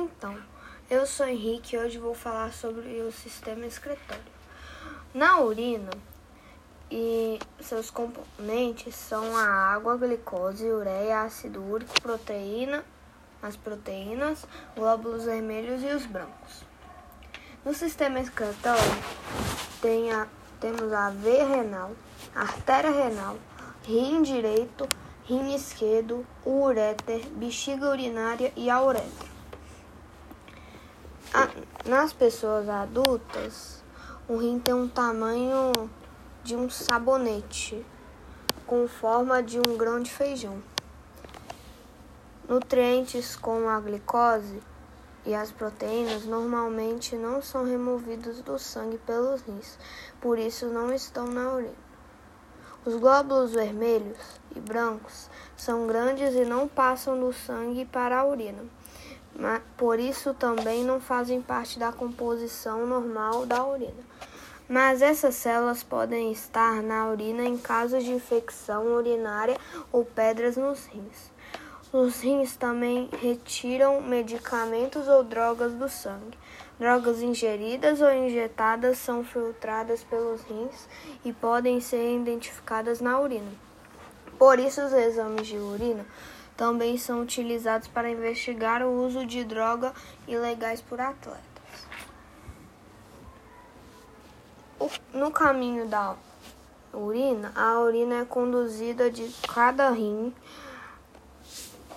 Então, eu sou Henrique e hoje vou falar sobre o sistema excretório. Na urina e seus componentes são a água, a glicose, ureia, ácido úrico, proteína, as proteínas, glóbulos vermelhos e os brancos. No sistema excretório tem a, temos a veia renal, artéria renal, rim direito, rim esquerdo, uréter, bexiga urinária e a uretra. Nas pessoas adultas, o rim tem um tamanho de um sabonete, com forma de um grão de feijão. Nutrientes como a glicose e as proteínas normalmente não são removidos do sangue pelos rins, por isso não estão na urina. Os glóbulos vermelhos e brancos são grandes e não passam do sangue para a urina. Por isso também não fazem parte da composição normal da urina. Mas essas células podem estar na urina em caso de infecção urinária ou pedras nos rins. Os rins também retiram medicamentos ou drogas do sangue. Drogas ingeridas ou injetadas são filtradas pelos rins e podem ser identificadas na urina. Por isso, os exames de urina também são utilizados para investigar o uso de drogas ilegais por atletas. No caminho da urina, a urina é conduzida de cada rim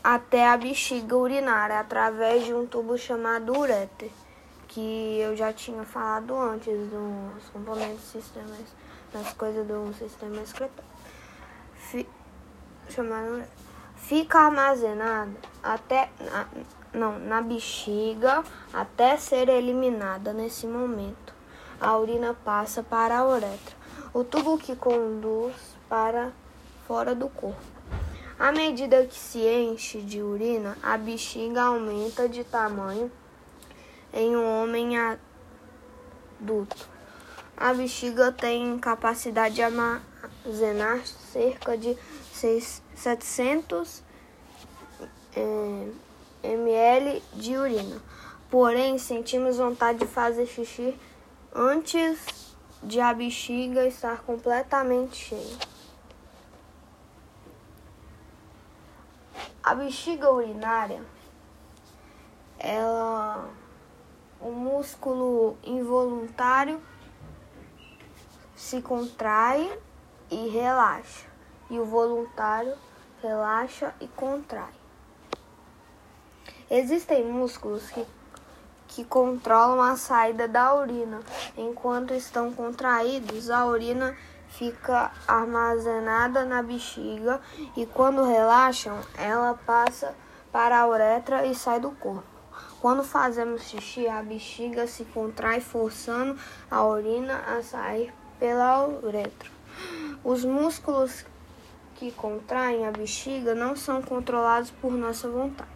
até a bexiga urinária através de um tubo chamado ureter, que eu já tinha falado antes dos componentes sistemas, das coisas do sistema excretório. Fi, chamado Fica armazenada até na, não, na bexiga até ser eliminada nesse momento. A urina passa para a uretra, o tubo que conduz para fora do corpo. À medida que se enche de urina, a bexiga aumenta de tamanho em um homem adulto. A bexiga tem capacidade de armazenar cerca de 700 é, ml de urina. Porém, sentimos vontade de fazer xixi antes de a bexiga estar completamente cheia. A bexiga urinária, ela, o músculo involuntário se contrai e relaxa, e o voluntário relaxa e contrai. Existem músculos que, que controlam a saída da urina. Enquanto estão contraídos, a urina fica armazenada na bexiga e quando relaxam, ela passa para a uretra e sai do corpo. Quando fazemos xixi, a bexiga se contrai, forçando a urina a sair pela uretra. Os músculos que contraem a bexiga não são controlados por nossa vontade.